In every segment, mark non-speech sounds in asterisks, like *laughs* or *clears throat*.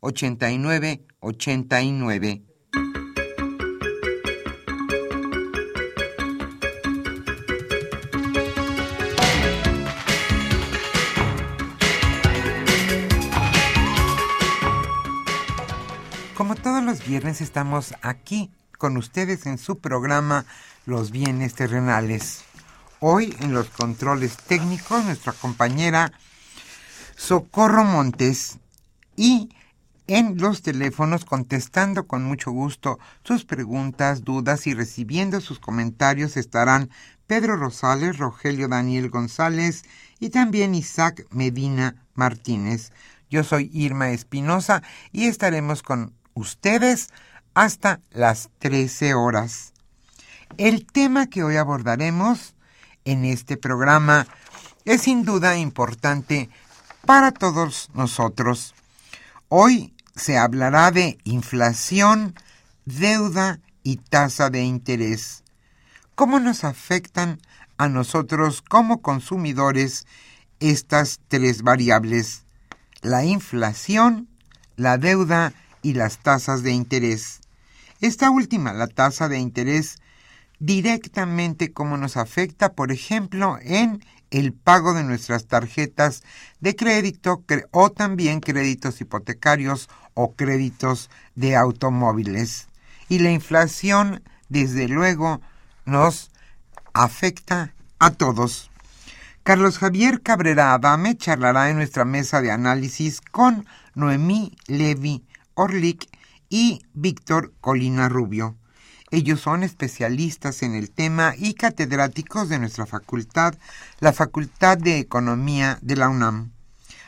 89 89. Como todos los viernes estamos aquí con ustedes en su programa Los bienes terrenales. Hoy en los controles técnicos nuestra compañera Socorro Montes y en los teléfonos contestando con mucho gusto sus preguntas, dudas y recibiendo sus comentarios estarán Pedro Rosales, Rogelio Daniel González y también Isaac Medina Martínez. Yo soy Irma Espinosa y estaremos con ustedes hasta las 13 horas. El tema que hoy abordaremos en este programa es sin duda importante para todos nosotros. Hoy se hablará de inflación, deuda y tasa de interés. ¿Cómo nos afectan a nosotros como consumidores estas tres variables? La inflación, la deuda y las tasas de interés. Esta última, la tasa de interés, directamente cómo nos afecta, por ejemplo, en el pago de nuestras tarjetas de crédito o también créditos hipotecarios o créditos de automóviles. Y la inflación, desde luego, nos afecta a todos. Carlos Javier Cabrera Adame charlará en nuestra mesa de análisis con Noemí Levi Orlik y Víctor Colina Rubio. Ellos son especialistas en el tema y catedráticos de nuestra facultad, la Facultad de Economía de la UNAM.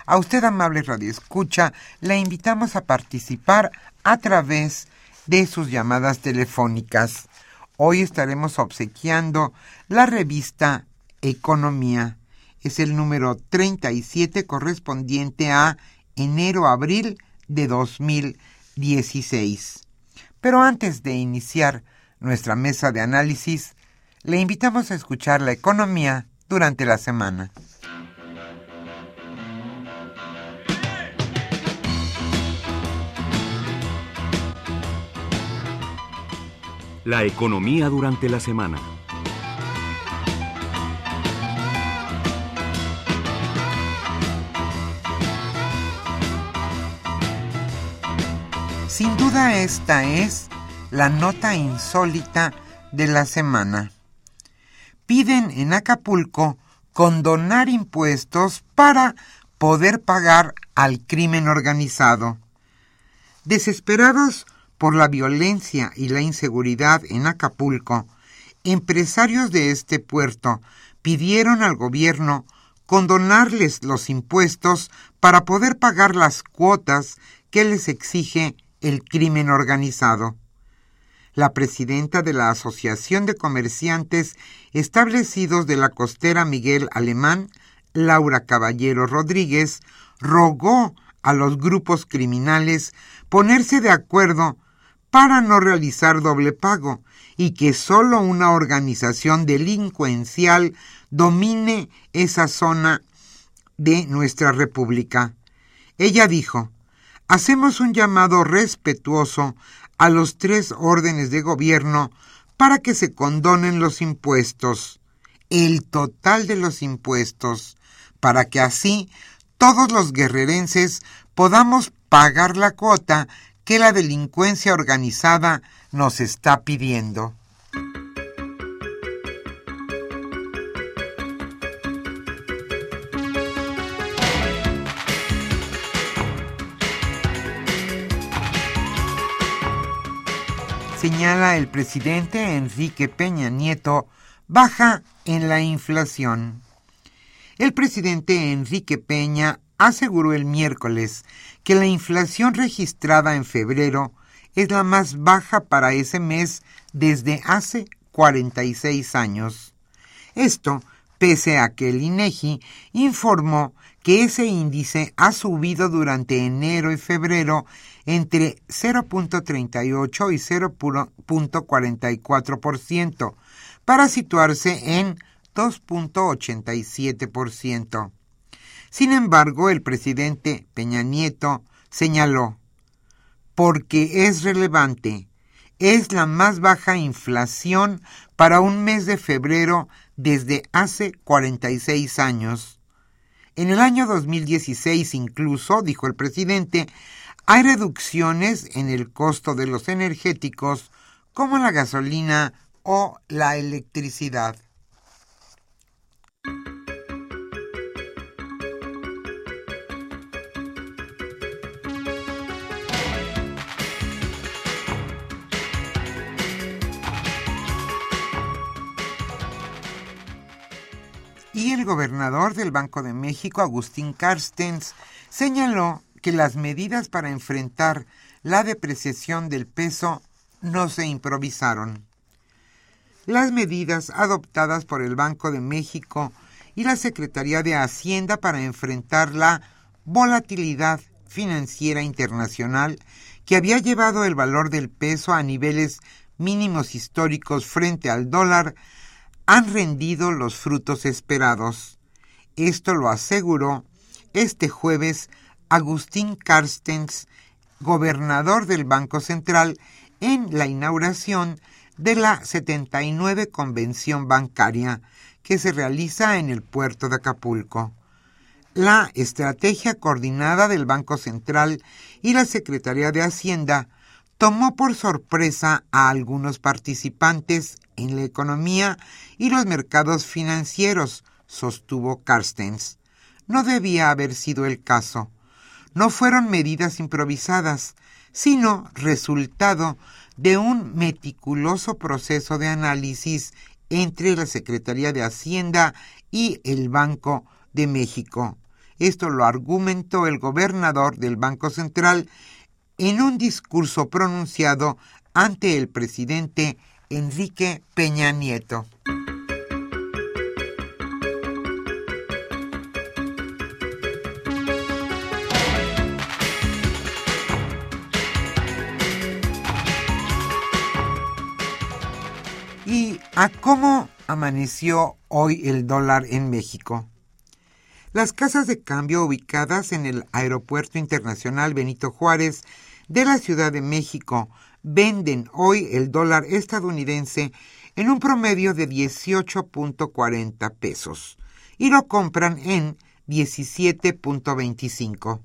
A usted, amable radioescucha, le invitamos a participar a través de sus llamadas telefónicas. Hoy estaremos obsequiando la revista Economía. Es el número 37 correspondiente a enero-abril de 2016. Pero antes de iniciar nuestra mesa de análisis, le invitamos a escuchar la economía durante la semana. La economía durante la semana. Sin duda esta es la nota insólita de la semana. Piden en Acapulco condonar impuestos para poder pagar al crimen organizado. Desesperados por la violencia y la inseguridad en Acapulco, empresarios de este puerto pidieron al gobierno condonarles los impuestos para poder pagar las cuotas que les exige el crimen organizado. La presidenta de la Asociación de Comerciantes Establecidos de la Costera Miguel Alemán, Laura Caballero Rodríguez, rogó a los grupos criminales ponerse de acuerdo para no realizar doble pago y que solo una organización delincuencial domine esa zona de nuestra república. Ella dijo, hacemos un llamado respetuoso a los tres órdenes de gobierno para que se condonen los impuestos, el total de los impuestos, para que así todos los guerrerenses podamos pagar la cuota que la delincuencia organizada nos está pidiendo. Señala el presidente Enrique Peña Nieto, baja en la inflación. El presidente Enrique Peña aseguró el miércoles que la inflación registrada en febrero es la más baja para ese mes desde hace 46 años. Esto pese a que el INEGI informó que ese índice ha subido durante enero y febrero entre 0.38 y 0.44% para situarse en 2.87%. Sin embargo, el presidente Peña Nieto señaló, porque es relevante, es la más baja inflación para un mes de febrero desde hace 46 años. En el año 2016 incluso, dijo el presidente, hay reducciones en el costo de los energéticos como la gasolina o la electricidad. El gobernador del Banco de México, Agustín Carstens, señaló que las medidas para enfrentar la depreciación del peso no se improvisaron. Las medidas adoptadas por el Banco de México y la Secretaría de Hacienda para enfrentar la volatilidad financiera internacional que había llevado el valor del peso a niveles mínimos históricos frente al dólar han rendido los frutos esperados. Esto lo aseguró este jueves Agustín Carstens, gobernador del Banco Central, en la inauguración de la 79 Convención Bancaria que se realiza en el puerto de Acapulco. La estrategia coordinada del Banco Central y la Secretaría de Hacienda tomó por sorpresa a algunos participantes en la economía y los mercados financieros, sostuvo Carstens. No debía haber sido el caso. No fueron medidas improvisadas, sino resultado de un meticuloso proceso de análisis entre la Secretaría de Hacienda y el Banco de México. Esto lo argumentó el gobernador del Banco Central en un discurso pronunciado ante el presidente Enrique Peña Nieto. ¿Y a cómo amaneció hoy el dólar en México? Las casas de cambio ubicadas en el Aeropuerto Internacional Benito Juárez de la Ciudad de México venden hoy el dólar estadounidense en un promedio de 18.40 pesos y lo compran en 17.25.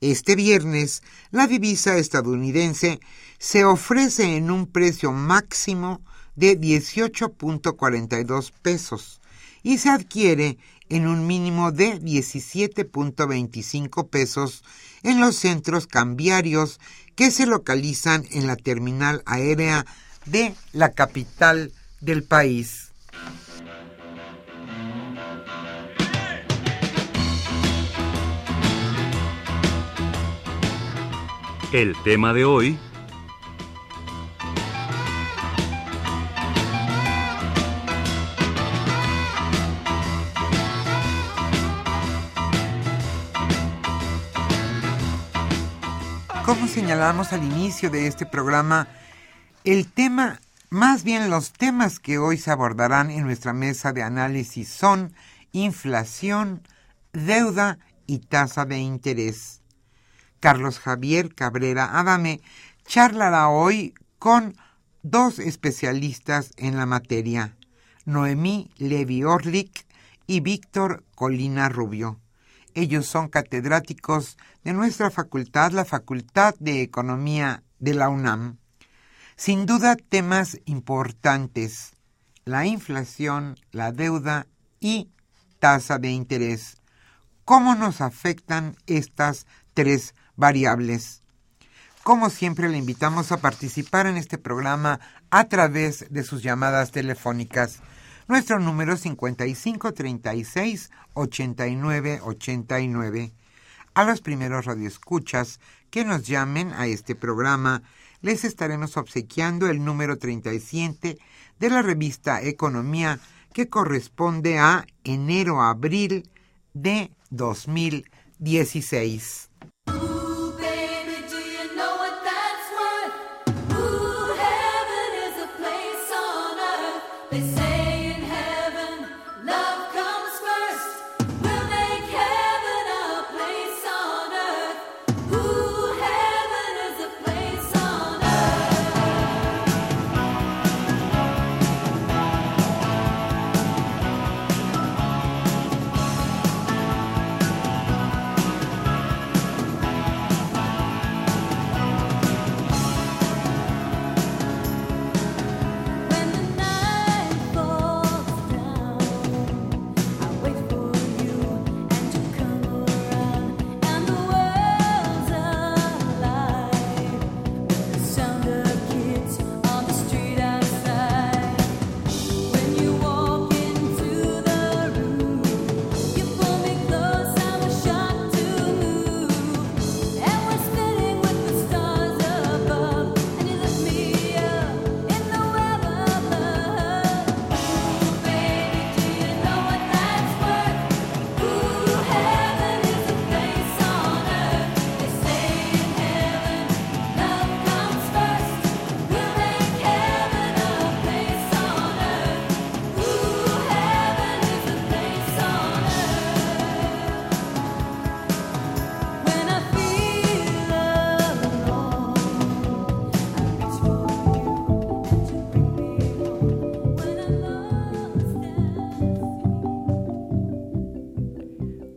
Este viernes, la divisa estadounidense se ofrece en un precio máximo de 18.42 pesos y se adquiere en un mínimo de 17.25 pesos en los centros cambiarios que se localizan en la terminal aérea de la capital del país. El tema de hoy como señalamos al inicio de este programa, el tema, más bien los temas que hoy se abordarán en nuestra mesa de análisis son inflación, deuda y tasa de interés. Carlos Javier Cabrera Adame charlará hoy con dos especialistas en la materia, Noemí Levi Orlik y Víctor Colina Rubio. Ellos son catedráticos de nuestra facultad, la Facultad de Economía de la UNAM. Sin duda temas importantes, la inflación, la deuda y tasa de interés. ¿Cómo nos afectan estas tres variables? Como siempre, le invitamos a participar en este programa a través de sus llamadas telefónicas. Nuestro número 5536 8989. A los primeros radioescuchas que nos llamen a este programa, les estaremos obsequiando el número 37 de la revista Economía que corresponde a enero-abril de 2016.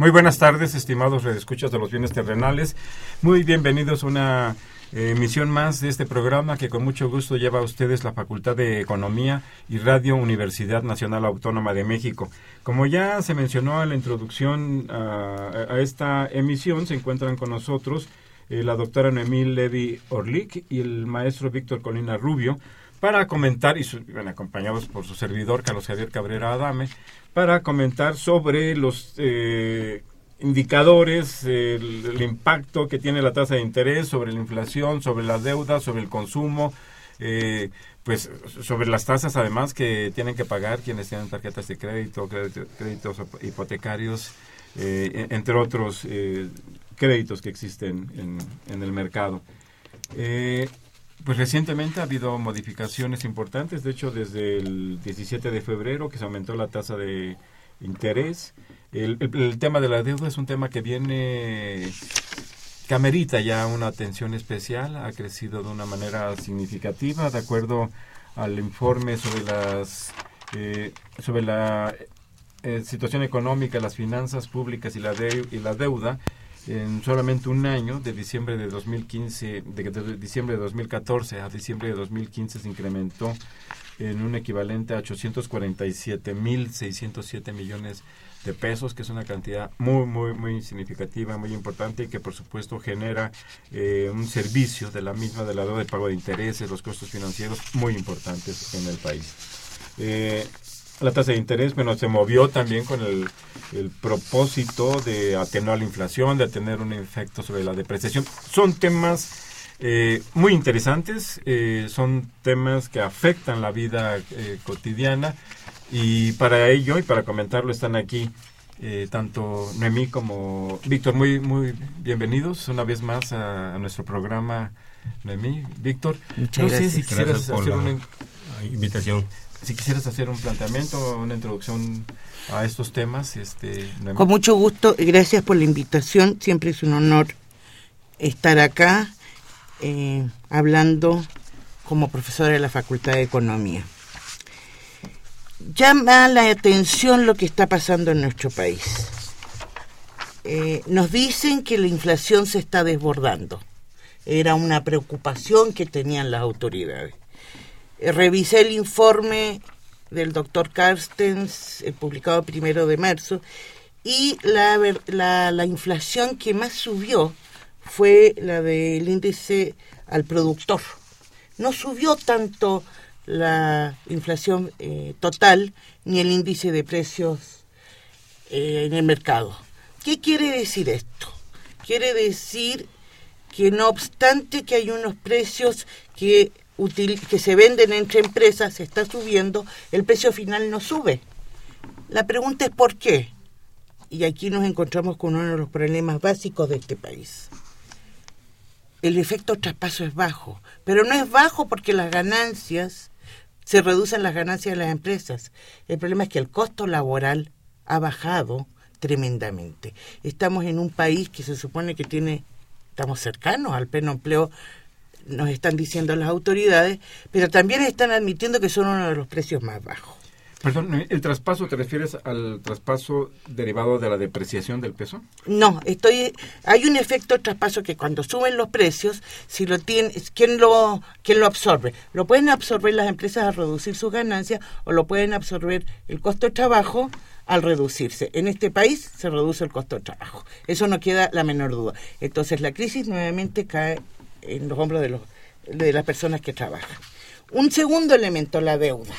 Muy buenas tardes, estimados redescuchas de los bienes terrenales. Muy bienvenidos a una eh, emisión más de este programa que con mucho gusto lleva a ustedes la Facultad de Economía y Radio Universidad Nacional Autónoma de México. Como ya se mencionó en la introducción a, esta emisión, se encuentran con nosotros eh, la doctora Noemí Levy Orlik y el maestro Víctor Colina Rubio para comentar, y acompañados por su servidor Carlos Javier Cabrera Adame, para comentar sobre los eh, indicadores, el, impacto que tiene la tasa de interés sobre la inflación, sobre la deuda, sobre el consumo, eh, pues sobre las tasas además que tienen que pagar quienes tienen tarjetas de crédito, créditos hipotecarios, eh, entre otros créditos que existen en, en el mercado. Pues recientemente ha habido modificaciones importantes, de hecho desde el 17 de febrero que se aumentó la tasa de interés. El, tema de la deuda es un tema que viene, que amerita ya una atención especial, ha crecido de una manera significativa, de acuerdo al informe sobre las eh, sobre la eh, situación económica, las finanzas públicas y la, y la deuda en solamente un año, de diciembre de 2015, de, diciembre de 2014 a diciembre de 2015 se incrementó en un equivalente a 847.607 millones de pesos, que es una cantidad muy, muy, muy significativa, muy importante y que por supuesto genera eh, un servicio de la misma, de la deuda de pago de intereses, los costos financieros muy importantes en el país. Eh, la tasa de interés, bueno, se movió también con el, el, propósito de atenuar la inflación, de tener un efecto sobre la depreciación. Son temas eh, muy interesantes, eh, son temas que afectan la vida eh, cotidiana y para ello y para comentarlo están aquí tanto Noemí como Víctor. Muy, muy bienvenidos una vez más a, nuestro programa, Noemí. Víctor, no sé si quisieras hacer una invitación. Si quisieras hacer un planteamiento, una introducción a estos temas. Este, Con mucho gusto, gracias por la invitación. Siempre es un honor estar acá eh, hablando como profesora de la Facultad de Economía. Llama la atención lo que está pasando en nuestro país. Eh, nos dicen que la inflación se está desbordando. Era una preocupación que tenían las autoridades. Eh, revisé el informe del doctor Carstens, publicado primero de marzo, y la, la, la inflación que más subió fue la del índice al productor. No subió tanto la inflación eh, total ni el índice de precios eh, en el mercado. ¿Qué quiere decir esto? Quiere decir que no obstante que hay unos precios que, que se venden entre empresas, se está subiendo, el precio final no sube. La pregunta es por qué. Y aquí nos encontramos con uno de los problemas básicos de este país el efecto traspaso es bajo, pero no es bajo porque las ganancias, se reducen las ganancias de las empresas. El problema es que el costo laboral ha bajado tremendamente. Estamos en un país que se supone que tiene, estamos cercanos al pleno empleo, nos están diciendo las autoridades, pero también están admitiendo que son uno de los precios más bajos. Perdón, ¿el traspaso te refieres al traspaso derivado de la depreciación del peso? No, estoy hay un efecto traspaso que cuando suben los precios, si lo tiene, ¿quién lo quién lo absorbe? Lo pueden absorber las empresas al reducir sus ganancias o lo pueden absorber el costo de trabajo al reducirse. En este país se reduce el costo de trabajo. Eso no queda la menor duda. Entonces la crisis nuevamente cae en los hombros de los de las personas que trabajan. Un segundo elemento, la deuda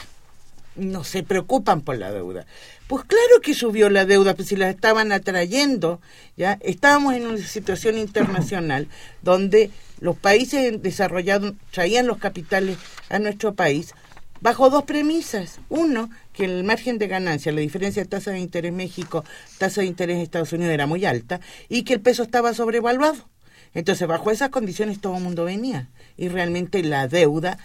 no se preocupan por la deuda. Pues claro que subió la deuda, pues si la estaban atrayendo, ya estábamos en una situación internacional *clears throat* donde los países desarrollados traían los capitales a nuestro país bajo dos premisas. Uno, que el margen de ganancia, la diferencia de tasa de interés México, tasa de interés Estados Unidos era muy alta y que el peso estaba sobrevaluado. Entonces, bajo esas condiciones todo el mundo venía y realmente la deuda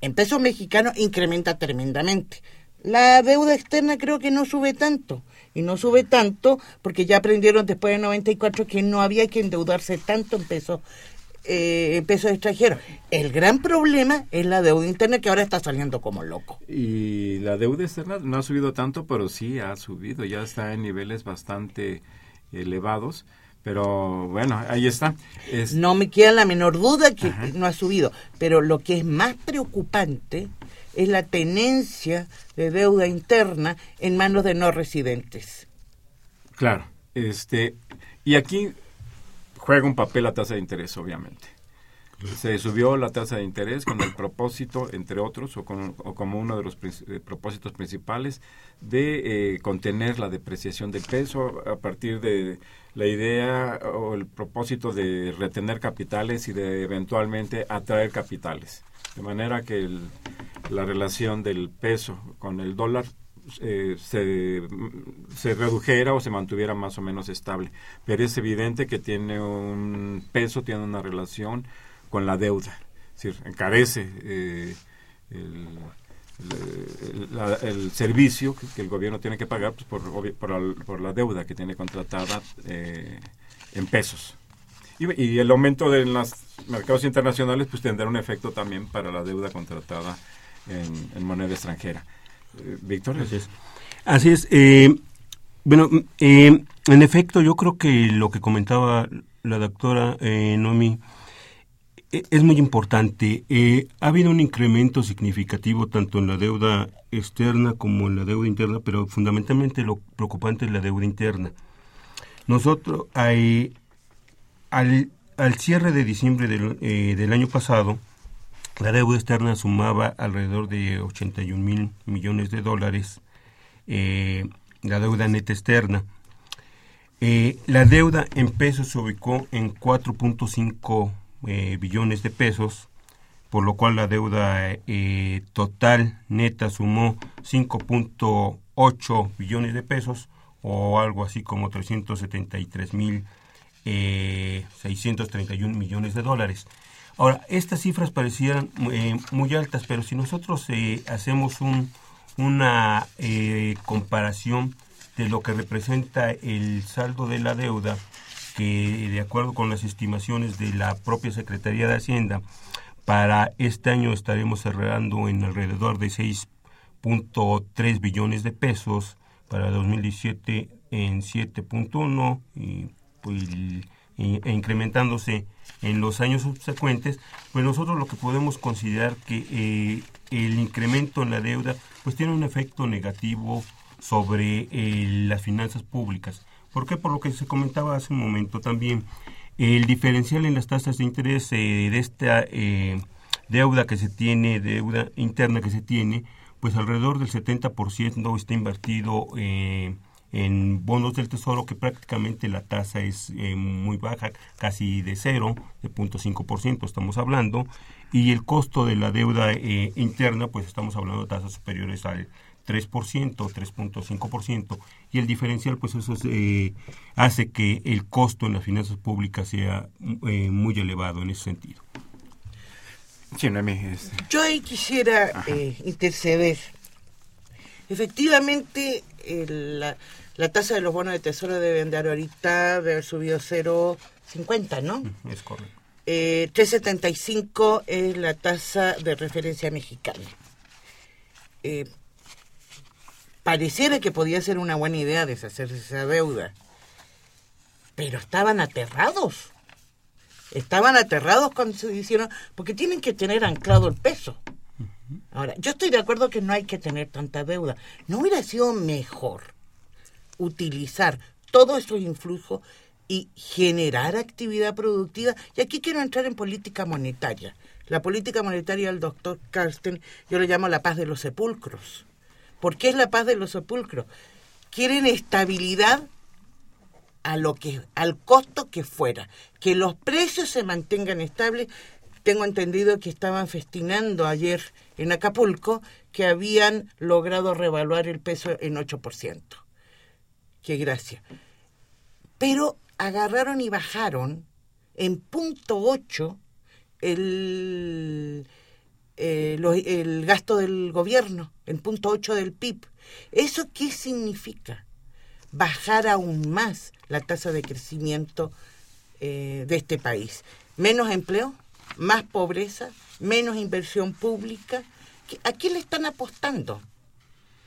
en peso mexicano incrementa tremendamente. La deuda externa creo que no sube tanto. Y no sube tanto porque ya aprendieron después de 94 que no había que endeudarse tanto en pesos eh, pesos extranjeros. El gran problema es la deuda interna que ahora está saliendo como loco. Y la deuda externa no ha subido tanto, pero sí ha subido, ya está en niveles bastante elevados. Pero bueno, ahí está. No me queda la menor duda que no ha subido. Pero lo que es más preocupante es la tenencia de deuda interna en manos de no residentes. Claro. este Y aquí juega un papel la tasa de interés, obviamente. Se subió la tasa de interés con el propósito, entre otros, o, como uno de los eh, propósitos principales, de eh, contener la depreciación del peso a partir de la idea o el propósito de retener capitales y de eventualmente atraer capitales. De manera que la relación del peso con el dólar eh, se, se, redujera o se mantuviera más o menos estable. Pero es evidente que tiene un peso, tiene una relación con la deuda. Es encarece eh, el, servicio que, el gobierno tiene que pagar pues, por, por, la deuda que tiene contratada eh, en pesos. Y, el aumento de los mercados internacionales pues tendrá un efecto también para la deuda contratada en, moneda extranjera. Eh, Víctor. Así es. Así es. Eh, bueno, en efecto, yo creo que lo que comentaba la doctora Nomi e, es muy importante. Eh, ha habido un incremento significativo tanto en la deuda externa como en la deuda interna, pero fundamentalmente lo preocupante es la deuda interna. Nosotros, al, al cierre de diciembre del, eh, del año pasado, la deuda externa sumaba alrededor de 81 mil millones de dólares, eh, la deuda neta externa. Eh, la deuda en pesos se ubicó en 4.5 eh, billones de pesos, por lo cual la deuda eh, total neta sumó 5.8 billones de pesos o algo así como 373 mil 631 millones de dólares. Ahora, estas cifras parecieran eh, muy altas, pero si nosotros eh, hacemos un, una eh, comparación de lo que representa el saldo de la deuda, que de acuerdo con las estimaciones de la propia Secretaría de Hacienda, para este año estaremos cerrando en alrededor de 6.3 billones de pesos, para 2017 en 7.1 y pues, e incrementándose en los años subsecuentes, pues nosotros lo que podemos considerar que eh, el incremento en la deuda pues tiene un efecto negativo sobre eh, las finanzas públicas. ¿Por qué? Por lo que se comentaba hace un momento también. El diferencial en las tasas de interés eh, de esta deuda que se tiene, deuda interna que se tiene, pues alrededor del 70% está invertido en bonos del tesoro que prácticamente la tasa es eh, muy baja, casi de cero, de 0.5% estamos hablando, y el costo de la deuda eh, interna, pues estamos hablando de tasas superiores al 3%, 3.5%, y el diferencial, pues eso eh, hace que el costo en las finanzas públicas sea muy elevado en ese sentido. Este. Yo ahí quisiera interceder. Efectivamente, la, la tasa de los bonos de tesoro debe andar ahorita, de haber subido 0,50, ¿no? Es correcto. Eh, 3,75 es la tasa de referencia mexicana. Eh, pareciera que podía ser una buena idea deshacerse esa deuda, pero estaban aterrados. Estaban aterrados cuando se hicieron, porque tienen que tener anclado el peso. Ahora, yo estoy de acuerdo que no hay que tener tanta deuda. ¿No hubiera sido mejor utilizar todos esos influjos y generar actividad productiva. Y aquí quiero entrar en política monetaria. La política monetaria del doctor Carsten, yo le llamo la paz de los sepulcros. ¿Por qué es la paz de los sepulcros? Quieren estabilidad a lo que, al costo que fuera, que los precios se mantengan estables. Tengo entendido que estaban festinando ayer en Acapulco que habían logrado revaluar el peso en 8% qué gracia. Pero agarraron y bajaron en punto 8 el, eh, el gasto del gobierno, en punto 8 del PIB. ¿Eso qué significa? Bajar aún más la tasa de crecimiento eh, de este país. Menos empleo, más pobreza, menos inversión pública. ¿A qué le están apostando?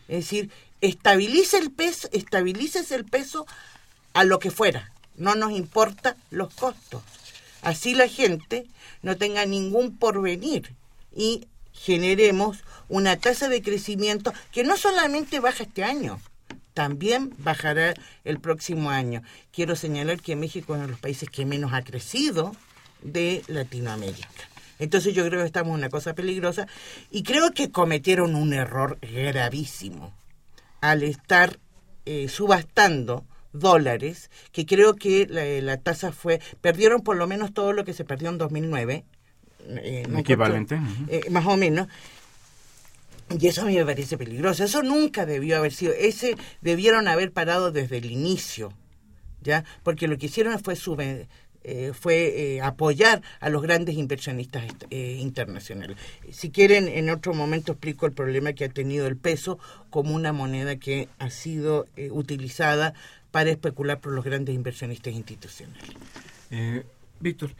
Es decir, estabilice el peso, estabilices el peso a lo que fuera, no nos importa los costos. Así la gente no tenga ningún porvenir y generemos una tasa de crecimiento que no solamente baja este año, también bajará el próximo año. Quiero señalar que México es uno de los países que menos ha crecido de Latinoamérica. Entonces yo creo que estamos en una cosa peligrosa y creo que cometieron un error gravísimo al estar eh, subastando dólares, que creo que la, tasa fue, perdieron por lo menos todo lo que se perdió en 2009. Eh, Equivalente. Eh, más o menos. Y eso a mí me parece peligroso. Eso nunca debió haber sido. Ese debieron haber parado desde el inicio, ¿ya? Porque lo que hicieron fue sube, eh, fue eh, apoyar a los grandes inversionistas eh, internacionales. Si quieren, en otro momento explico el problema que ha tenido el peso como una moneda que ha sido utilizada para especular por los grandes inversionistas institucionales. Víctor,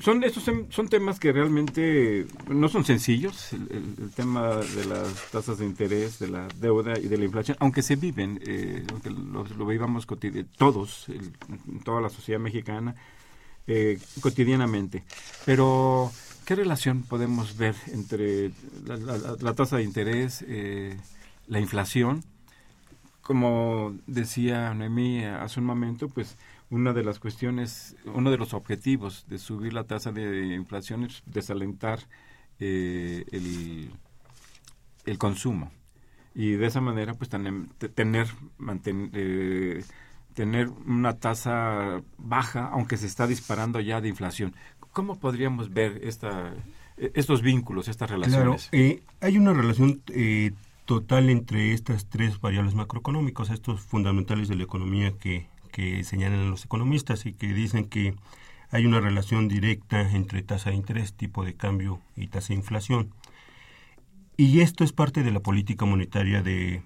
son estos son temas que realmente no son sencillos el, tema de las tasas de interés de la deuda y de la inflación aunque se viven eh, aunque lo, vivamos todos en toda la sociedad mexicana eh, cotidianamente. Pero, ¿qué relación podemos ver entre la, tasa de interés, eh, la inflación? Como decía Noemí hace un momento, pues una de las cuestiones, uno de los objetivos de subir la tasa de inflación es desalentar eh, el, el, consumo y de esa manera pues tener mantener tener una tasa baja, aunque se está disparando ya de inflación. ¿Cómo podríamos ver esta, estos vínculos, estas relaciones? Claro, eh, hay una relación eh, total entre estas tres variables macroeconómicas, estos fundamentales de la economía que, que señalan los economistas y que dicen que hay una relación directa entre tasa de interés, tipo de cambio y tasa de inflación. Y esto es parte de la política monetaria de,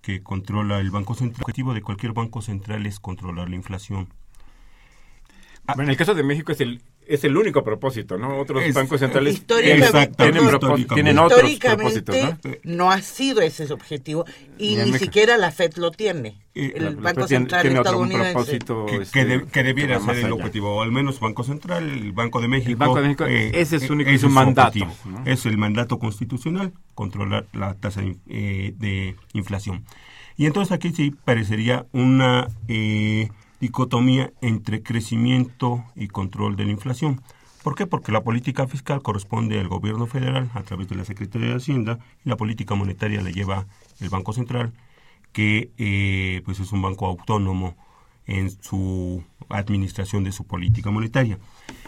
que controla el Banco Central. El objetivo de cualquier banco central es controlar la inflación. en el caso de México es el es el único propósito, ¿no? Otros bancos centrales tienen, tienen, otros propósitos, ¿no? ha sido ese su objetivo y ni siquiera la FED lo tiene. el Banco Central tiene estadounidense. que, este, que, debiera ser el objetivo, o al menos Banco Central, el Banco de México. El Banco de México, eh, ese es, único, es su mandato. Es el mandato constitucional, controlar la tasa de, eh, de inflación. Y entonces aquí sí parecería una... Eh, dicotomía entre crecimiento y control de la inflación. ¿Por qué? Porque la política fiscal corresponde al gobierno federal a través de la Secretaría de Hacienda y la política monetaria la lleva el Banco Central, que eh, pues es un banco autónomo en su administración de su política monetaria.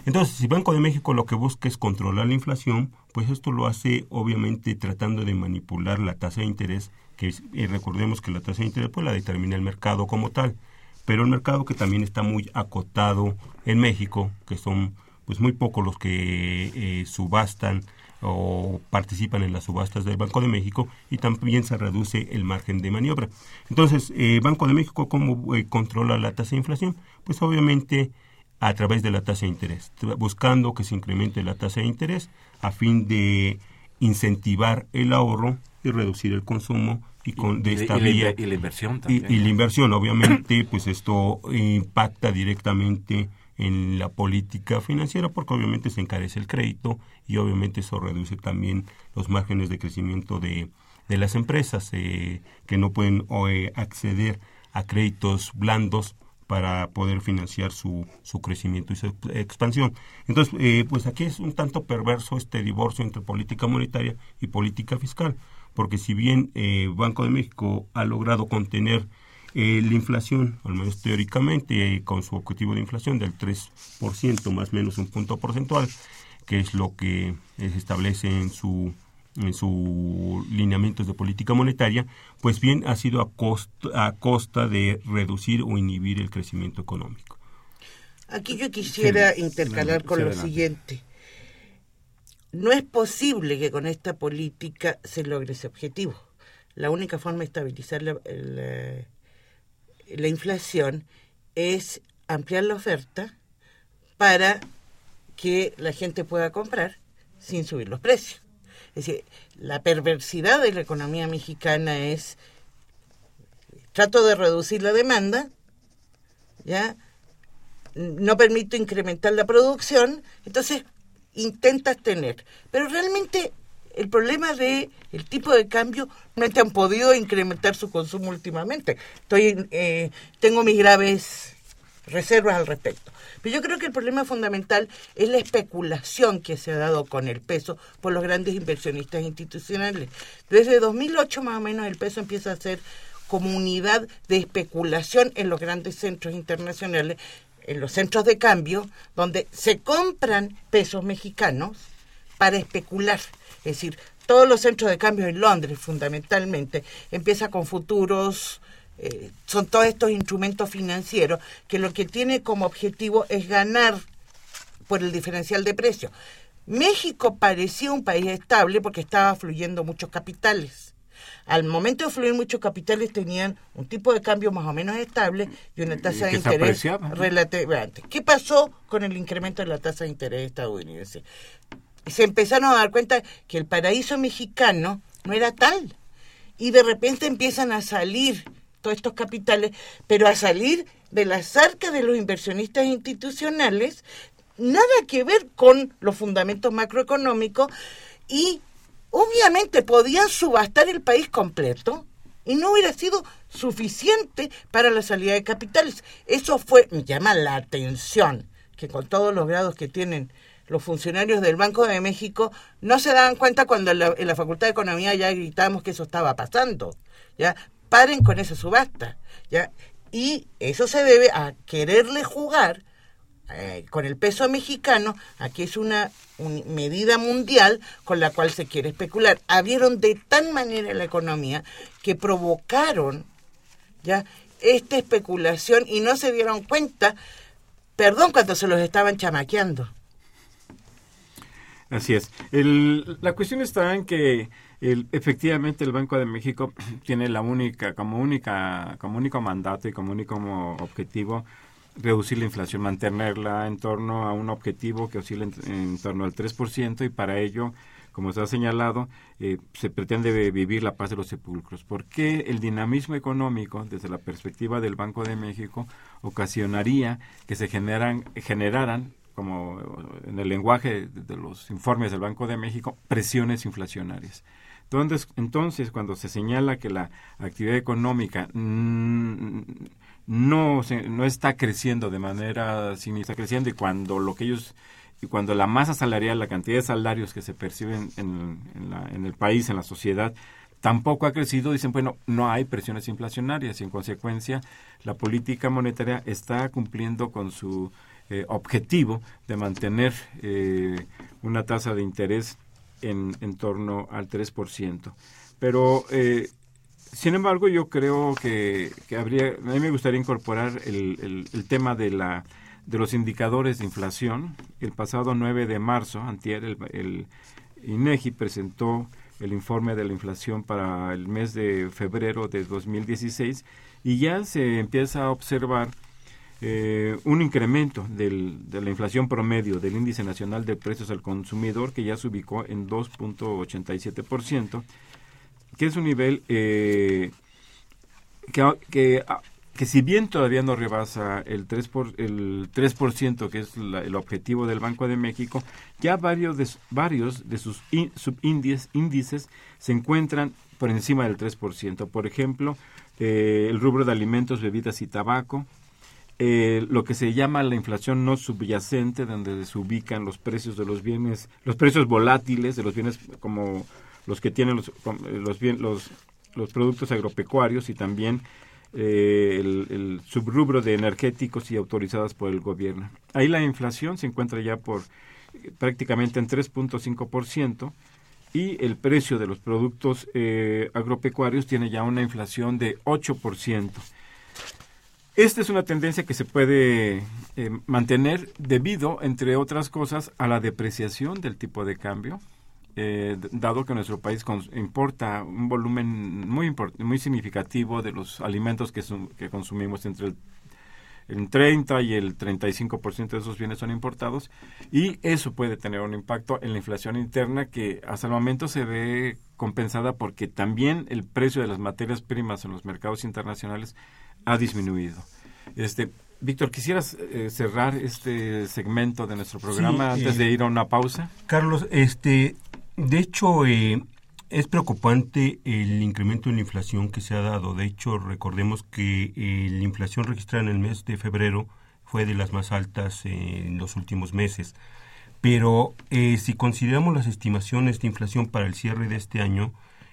Entonces, si Banco de México lo que busca es controlar la inflación, pues esto lo hace obviamente tratando de manipular la tasa de interés, que eh, recordemos que la tasa de interés pues la determina el mercado como tal pero el mercado que también está muy acotado en México, que son pues muy pocos los que eh, subastan o participan en las subastas del Banco de México y también se reduce el margen de maniobra. Entonces, eh, Banco de México, ¿cómo eh, controla la tasa de inflación? Pues obviamente a través de la tasa de interés, buscando que se incremente la tasa de interés a fin de incentivar el ahorro y reducir el consumo y con de esta vía y la inversión también. Y, la inversión obviamente pues esto impacta directamente en la política financiera porque obviamente se encarece el crédito y obviamente eso reduce también los márgenes de crecimiento de, de las empresas eh, que no pueden eh, acceder a créditos blandos para poder financiar su, su crecimiento y su expansión. Entonces, eh, pues aquí es un tanto perverso este divorcio entre política monetaria y política fiscal porque si bien eh, Banco de México ha logrado contener eh, la inflación, al menos teóricamente, eh, con su objetivo de inflación del 3%, más o menos un punto porcentual, que es lo que se establece en su en sus lineamientos de política monetaria, pues bien ha sido a costa, a costa de reducir o inhibir el crecimiento económico. Aquí yo quisiera intercalar con lo siguiente no es posible que con esta política se logre ese objetivo. La única forma de estabilizar la, inflación es ampliar la oferta para que la gente pueda comprar sin subir los precios. Es decir, la perversidad de la economía mexicana es trato de reducir la demanda, ya no permito incrementar la producción, entonces intentas tener. Pero realmente el problema de el tipo de cambio no te han podido incrementar su consumo últimamente. Eh, tengo mis graves reservas al respecto. Pero yo creo que el problema fundamental es la especulación que se ha dado con el peso por los grandes inversionistas institucionales. Desde 2008 más o menos el peso empieza a ser comunidad de especulación en los grandes centros internacionales en los centros de cambio, donde se compran pesos mexicanos para especular. Es decir, todos los centros de cambio en Londres, fundamentalmente, empieza con futuros, eh, son todos estos instrumentos financieros que lo que tiene como objetivo es ganar por el diferencial de precio. México parecía un país estable porque estaba fluyendo muchos capitales al momento de fluir muchos capitales tenían un tipo de cambio más o menos estable y una tasa de interés relativamente. ¿Qué pasó con el incremento de la tasa de interés estadounidense? Se empezaron a dar cuenta que el paraíso mexicano no era tal y de repente empiezan a salir todos estos capitales, pero a salir de las arcas de los inversionistas institucionales nada que ver con los fundamentos macroeconómicos y obviamente podían subastar el país completo y no hubiera sido suficiente para la salida de capitales. Eso fue, me llama la atención, que con todos los grados que tienen los funcionarios del Banco de México no se daban cuenta cuando en la, Facultad de Economía ya gritábamos que eso estaba pasando. Ya paren con esa subasta. Ya y eso se debe a quererle jugar eh, con el peso mexicano, aquí es una, medida mundial con la cual se quiere especular. Abrieron de tal manera la economía que provocaron ya esta especulación y no se dieron cuenta, perdón, cuando se los estaban chamaqueando. Así es. La cuestión está en que el, efectivamente el Banco de México *clears throat* tiene la única, como única, como único mandato y como único objetivo reducir la inflación, mantenerla en torno a un objetivo que oscila en, torno al 3% y para ello, como se ha señalado, eh, se pretende vivir la paz de los sepulcros. ¿Por qué el dinamismo económico, desde la perspectiva del Banco de México, ocasionaría que se generan, generaran como en el lenguaje de los informes del Banco de México, presiones inflacionarias. Entonces, entonces cuando se señala que la actividad económica no, no está creciendo de manera significativa, creciendo y cuando lo que ellos y cuando la masa salarial, la cantidad de salarios que se perciben en, en el país, en la sociedad, tampoco ha crecido, dicen, bueno, no hay presiones inflacionarias y en consecuencia la política monetaria está cumpliendo con su eh, objetivo de mantener eh, una tasa de interés en, en torno al 3%. Pero, eh, sin embargo, yo creo que, habría, a mí me gustaría incorporar el, el, tema de la de los indicadores de inflación. El pasado 9 de marzo, antier, el, el INEGI presentó el informe de la inflación para el mes de febrero de 2016 y ya se empieza a observar eh, un incremento del, de la inflación promedio del índice nacional de precios al consumidor que ya se ubicó en 2.87%, que es un nivel eh, que, que, ah, que, si bien todavía no rebasa el 3%, por, el 3 que es el objetivo del Banco de México, ya varios de, varios de sus subíndices índices se encuentran por encima del 3%. Por ejemplo, eh, el rubro de alimentos, bebidas y tabaco, eh, lo que se llama la inflación no subyacente, donde se ubican los precios de los bienes, los precios volátiles de los bienes como los que tienen los, los, los, los productos agropecuarios y también eh, el, subrubro de energéticos y autorizadas por el gobierno. Ahí la inflación se encuentra ya por prácticamente en 3.5% y el precio de los productos eh, agropecuarios tiene ya una inflación de 8%. Esta es una tendencia que se puede eh, mantener debido, entre otras cosas, a la depreciación del tipo de cambio, eh, dado que nuestro país importa un volumen muy, muy significativo de los alimentos que, que consumimos entre el, el 30 y el 35% de esos bienes son importados y eso puede tener un impacto en la inflación interna que hasta el momento se ve compensada porque también el precio de las materias primas en los mercados internacionales ha disminuido. Este, Víctor, ¿quisieras eh, cerrar este segmento de nuestro programa antes de ir a una pausa? Carlos, este, de hecho, eh, es preocupante el incremento en la inflación que se ha dado. De hecho, recordemos que eh, la inflación registrada en el mes de febrero fue de las más altas en los últimos meses. Pero si consideramos las estimaciones de inflación para el cierre de este año,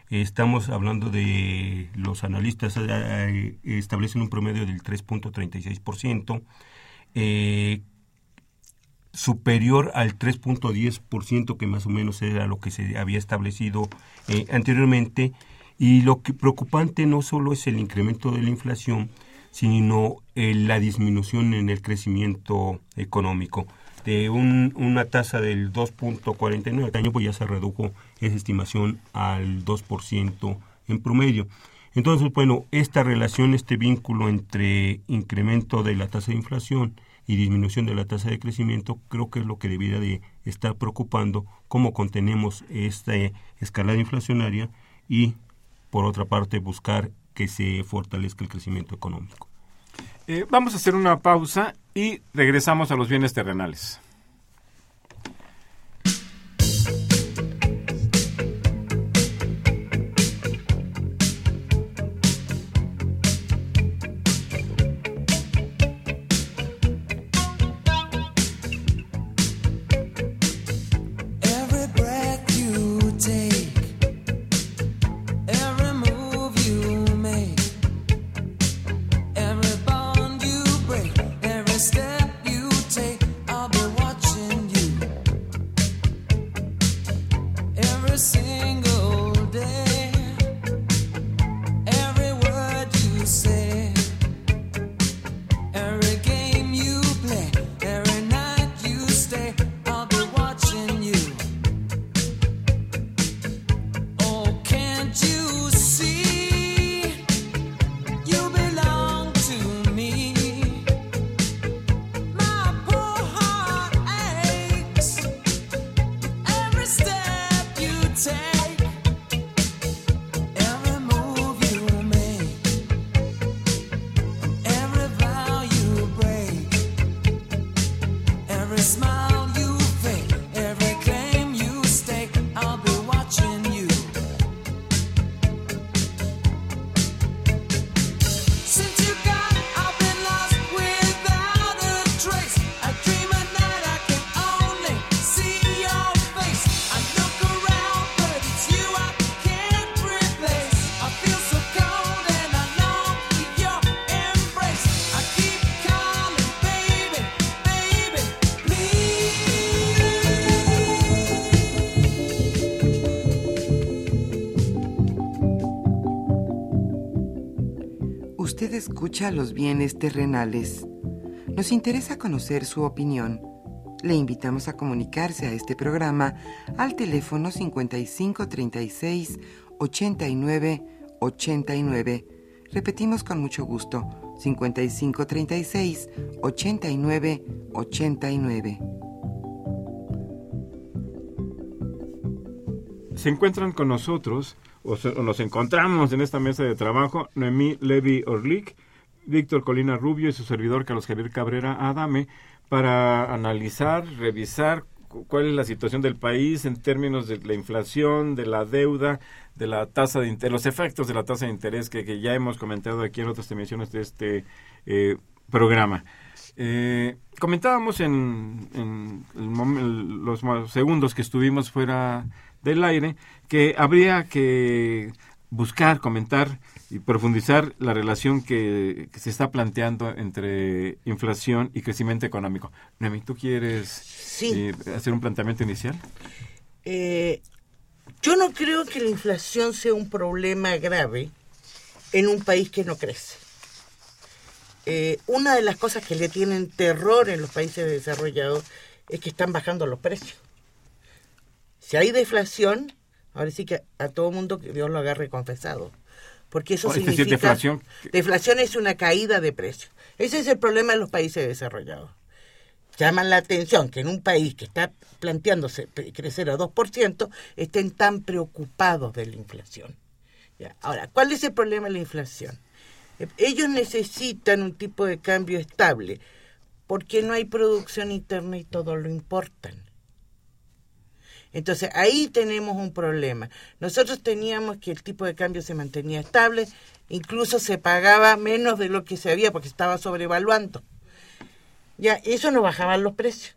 Estamos hablando de los analistas eh, eh, establecen un promedio del 3.36%, eh, superior al 3.10% que más o menos era lo que se había establecido eh, anteriormente. Y lo que preocupante no solo es el incremento de la inflación, sino la disminución en el crecimiento económico de una tasa del 2.49 año, pues ya se redujo esa estimación al 2% en promedio. Entonces, bueno, esta relación, este vínculo entre incremento de la tasa de inflación y disminución de la tasa de crecimiento, creo que es lo que debería de estar preocupando, cómo contenemos esta escalada inflacionaria y, por otra parte, buscar que se fortalezca el crecimiento económico. Eh, vamos a hacer una pausa y regresamos a los bienes terrenales. Escucha los bienes terrenales. Nos interesa conocer su opinión. Le invitamos a comunicarse a este programa al teléfono 5536 89 89. Repetimos con mucho gusto, 5536 89 89. Se encuentran con nosotros, o, nos encontramos en esta mesa de trabajo, Noemí Levi Orlik, Víctor Colina Rubio y su servidor Carlos Javier Cabrera Adame, para analizar, revisar cu- cuál es la situación del país en términos de la inflación, de la deuda, de la tasa de interés, los efectos de la tasa de interés que, ya hemos comentado aquí en otras emisiones de este eh, programa. Eh, comentábamos en, en los segundos que estuvimos fuera del aire que habría que buscar, comentar y profundizar la relación que, que se está planteando entre inflación y crecimiento económico. Noemi, ¿tú quieres Sí. eh, hacer un planteamiento inicial? Eh, yo no creo que la inflación sea un problema grave en un país que no crece. Eh, una de las cosas que le tienen terror en los países desarrollados es que están bajando los precios. Si hay deflación, ahora sí que a todo mundo que Dios lo agarre confesado. Porque eso significa... deflación. Deflación es una caída de precios. Ese es el problema de los países desarrollados llaman la atención que en un país que está planteándose crecer a 2%, estén tan preocupados de la inflación. Ya, Ahora, ¿cuál es el problema de la inflación? Eh, Ellos necesitan un tipo de cambio estable porque no hay producción interna y todo lo importan. Entonces ahí tenemos un problema. Nosotros teníamos que el tipo de cambio se mantenía estable, incluso se pagaba menos de lo que se había porque estaba sobrevaluando. Ya, eso no bajaban los precios.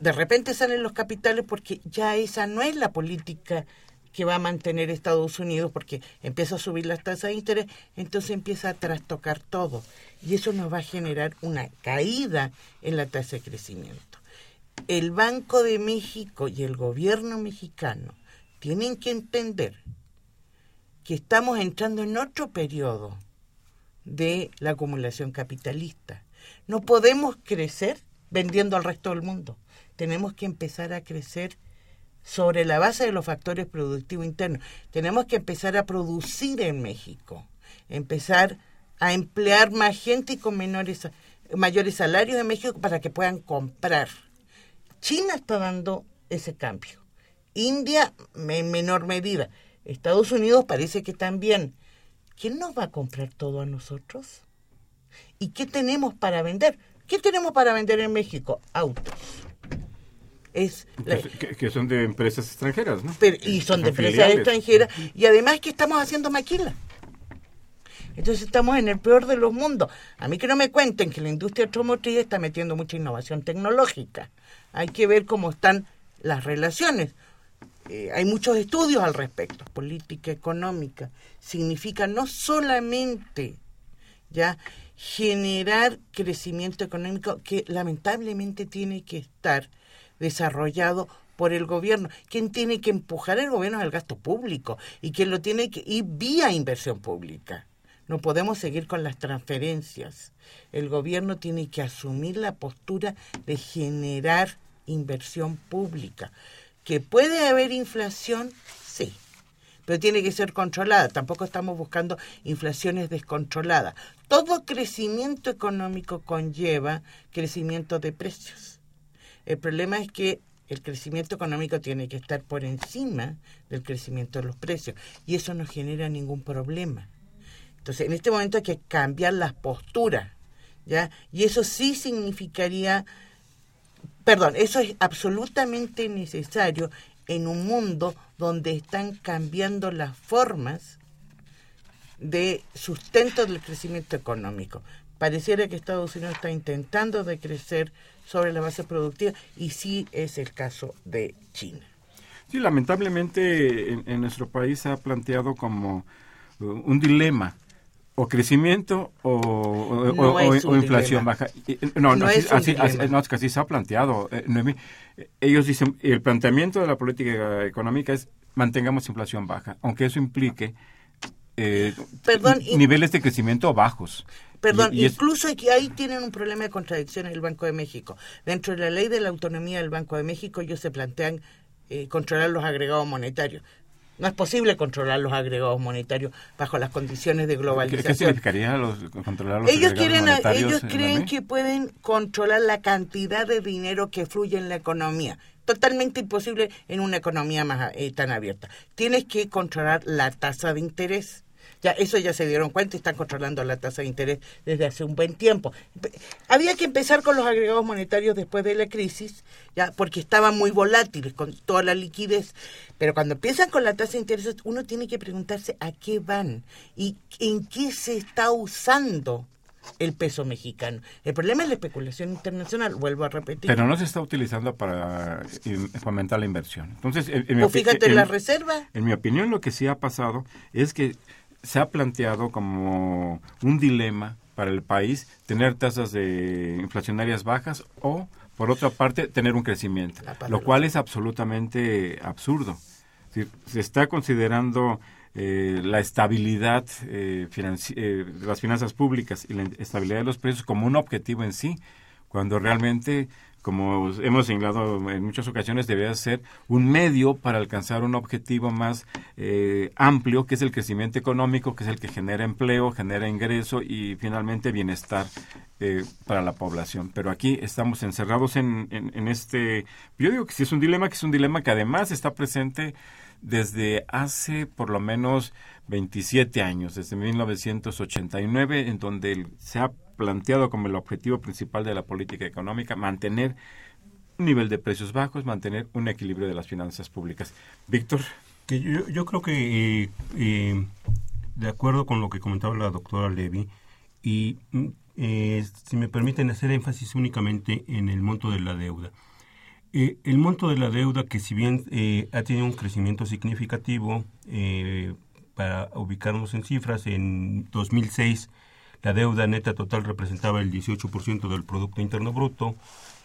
De repente salen los capitales porque ya esa no es la política que va a mantener Estados Unidos porque empieza a subir las tasas de interés, entonces empieza a trastocar todo. Y eso nos va a generar una caída en la tasa de crecimiento. El Banco de México y el gobierno mexicano tienen que entender que estamos entrando en otro periodo de la acumulación capitalista. No podemos crecer vendiendo al resto del mundo. Tenemos que empezar a crecer sobre la base de los factores productivos internos. Tenemos que empezar a producir en México, empezar a emplear más gente y con menores, mayores salarios en México para que puedan comprar. China está dando ese cambio. India en menor medida. Estados Unidos parece que también. ¿Quién nos va a comprar todo a nosotros? ¿Y qué tenemos para vender? ¿Qué tenemos para vender en México? Autos. Es la- Que, son de empresas extranjeras, ¿no? pero- y son de empresas filiales. extranjeras y además que estamos haciendo maquila. Entonces estamos en el peor de los mundos. A mí que no me cuenten que la industria automotriz está metiendo mucha innovación tecnológica. Hay que ver cómo están las relaciones. Eh, hay muchos estudios al respecto. Política económica significa no solamente ya generar crecimiento económico que lamentablemente tiene que estar desarrollado por el gobierno. Quien tiene que empujar el gobierno es el gasto público y quien lo tiene que ir vía inversión pública. No podemos seguir con las transferencias. El gobierno tiene que asumir la postura de generar inversión pública. ¿Que puede haber inflación? Sí, pero tiene que ser controlada. Tampoco estamos buscando inflaciones descontroladas. Todo crecimiento económico conlleva crecimiento de precios. El problema es que el crecimiento económico tiene que estar por encima del crecimiento de los precios y eso no genera ningún problema. Entonces, en este momento hay que cambiar las posturas, ¿ya? Y eso sí significaría perdón, eso es absolutamente necesario en un mundo donde están cambiando las formas de sustento del crecimiento económico. Pareciera que Estados Unidos está intentando de crecer sobre la base productiva y sí es el caso de China. Sí, lamentablemente en, en nuestro país se ha planteado como uh, un dilema. O crecimiento o, o- No o- es o- un o inflación baja. No, No así, es así- no, es que así se ha planteado. eh, Ellos dicen, el planteamiento de la política económica es mantengamos inflación baja, aunque eso implique eh, Perdón, niveles de crecimiento bajos. Perdón, Y- y es- incluso aquí- ahí tienen un problema de contradicción en el Banco de México. Dentro de la ley de la autonomía del Banco de México, ellos se plantean eh, controlar los agregados monetarios. No es posible controlar los agregados monetarios bajo las condiciones de ¿Qué, globalización. qué significaría los, controlar los ellos agregados quieren, monetarios ellos la creen que pueden controlar la cantidad de dinero que fluye en la economía. Totalmente imposible en una economía más eh, tan abierta. Tienes que controlar la tasa de interés. Ya eso ya se dieron cuenta y están controlando la tasa de interés desde hace un buen tiempo. Había que empezar con los agregados monetarios después de la crisis, ya porque estaban muy volátiles con toda la liquidez. Pero cuando empiezan con la tasa de interés, uno tiene que preguntarse a qué van y en qué se está usando el peso mexicano. El problema es la especulación internacional, vuelvo a repetir. Pero no se está utilizando para eh, fomentar la inversión. Entonces, en, en Pues fíjate, en- la reserva. En mi opinión, lo que sí ha pasado es que se ha planteado como un dilema para el país tener tasas de inflacionarias bajas o, por otra parte, tener un crecimiento, lo cual es absolutamente absurdo. Es decir, se está considerando eh, la estabilidad eh, eh, de las finanzas públicas y la estabilidad de los precios como un objetivo en sí, cuando realmente, como hemos señalado en muchas ocasiones, debería ser un medio para alcanzar un objetivo más eh, amplio, que es el crecimiento económico, que es el que genera empleo, genera ingreso y finalmente bienestar eh, para la población. Pero aquí estamos encerrados en, en, en este, yo digo que sí es un dilema, que es un dilema que además está presente desde hace por lo menos 27 años, desde 1989, en donde se ha planteado como el objetivo principal de la política económica mantener un nivel de precios bajos, mantener un equilibrio de las finanzas públicas. Víctor, Que yo, yo creo que, eh, eh, de acuerdo con lo que comentaba la doctora Levy, y mm, eh, si me permiten hacer énfasis únicamente en el monto de la deuda. Eh, el monto de la deuda, que si bien eh, ha tenido un crecimiento significativo, para ubicarnos en cifras, en 2006 la deuda neta total representaba el 18% del Producto Interno Bruto,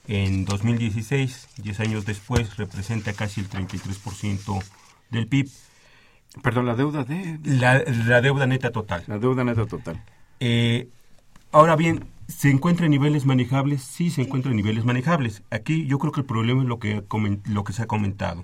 en 2016, 10 años después, representa casi el 33% del PIB, perdón, la deuda de la, la deuda neta total. la deuda neta total. Eh, ahora bien, ¿se encuentra en niveles manejables? Sí, se encuentra en niveles manejables. Aquí yo creo que el problema es lo que, lo que se ha comentado.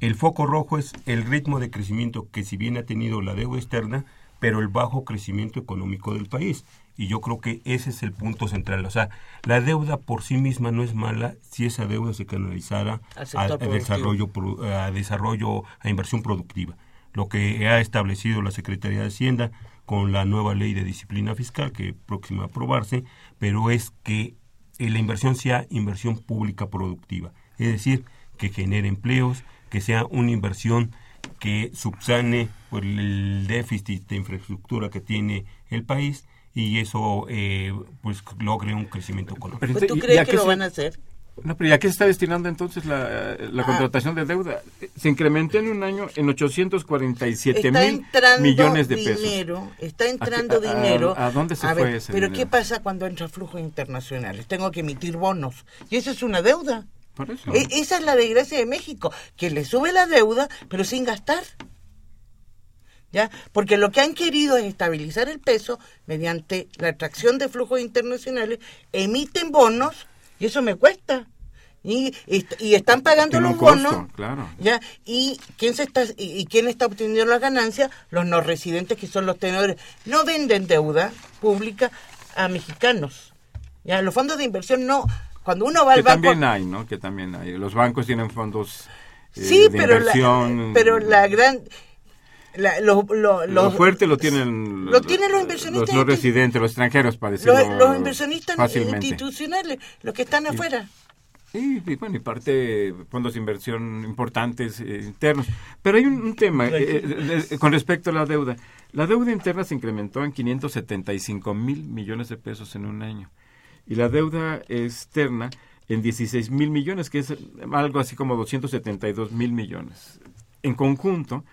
El foco rojo es el ritmo de crecimiento que si bien ha tenido la deuda externa, pero el bajo crecimiento económico del país. Y yo creo que ese es el punto central. O sea, la deuda por sí misma no es mala si esa deuda se canalizara Al a, desarrollo, a desarrollo, a inversión productiva. Lo que ha establecido la Secretaría de Hacienda con la nueva ley de disciplina fiscal que próxima a aprobarse, pero es que eh, la inversión sea inversión pública productiva, es decir, que genere empleos, que sea una inversión que subsane pues, el déficit de infraestructura que tiene el país y eso eh, pues logre un crecimiento económico. Pero Pues, ¿Tú entonces, ¿y- y crees que lo se- van a hacer? No, pero ¿y a qué se está destinando entonces la, la Ah. contratación de deuda? Se incrementó en un año en 847 Está mil millones de pesos. dinero, está entrando a- a- dinero. a dónde se ver, fue ese Pero dinero? ¿qué pasa cuando entra flujos internacionales? Tengo que emitir bonos. Y eso es una deuda. Por eso. E- esa es la desgracia de México, que le sube la deuda, pero sin gastar. ¿Ya? Porque lo que han querido es estabilizar el peso mediante la atracción de flujos internacionales, emiten bonos, y eso me cuesta. Y, y, y están pagando Tiene los costo, bonos. claro. ¿Ya? ¿Y quién, se está, y, y quién está obteniendo las ganancias? Los no residentes, que son los tenedores. No venden deuda pública a mexicanos. ¿Ya? Los fondos de inversión no. Cuando uno va al que banco. también hay, ¿no? Que también hay. Los bancos tienen fondos eh, Sí, de pero la, inversión. pero la gran... la- lo, lo- fuerte lo tienen lo tienen los inversionistas los no residentes, los extranjeros, para decirlo los, los inversionistas fácilmente. institucionales, los que están afuera. Y, y, bueno, y parte fondos de inversión importantes eh, internos. Pero hay un, un tema eh, con respecto a la deuda. La deuda interna se incrementó en 575 mil millones de pesos en un año. Y la deuda externa en 16 mil millones, que es algo así como 272 mil millones. En conjunto,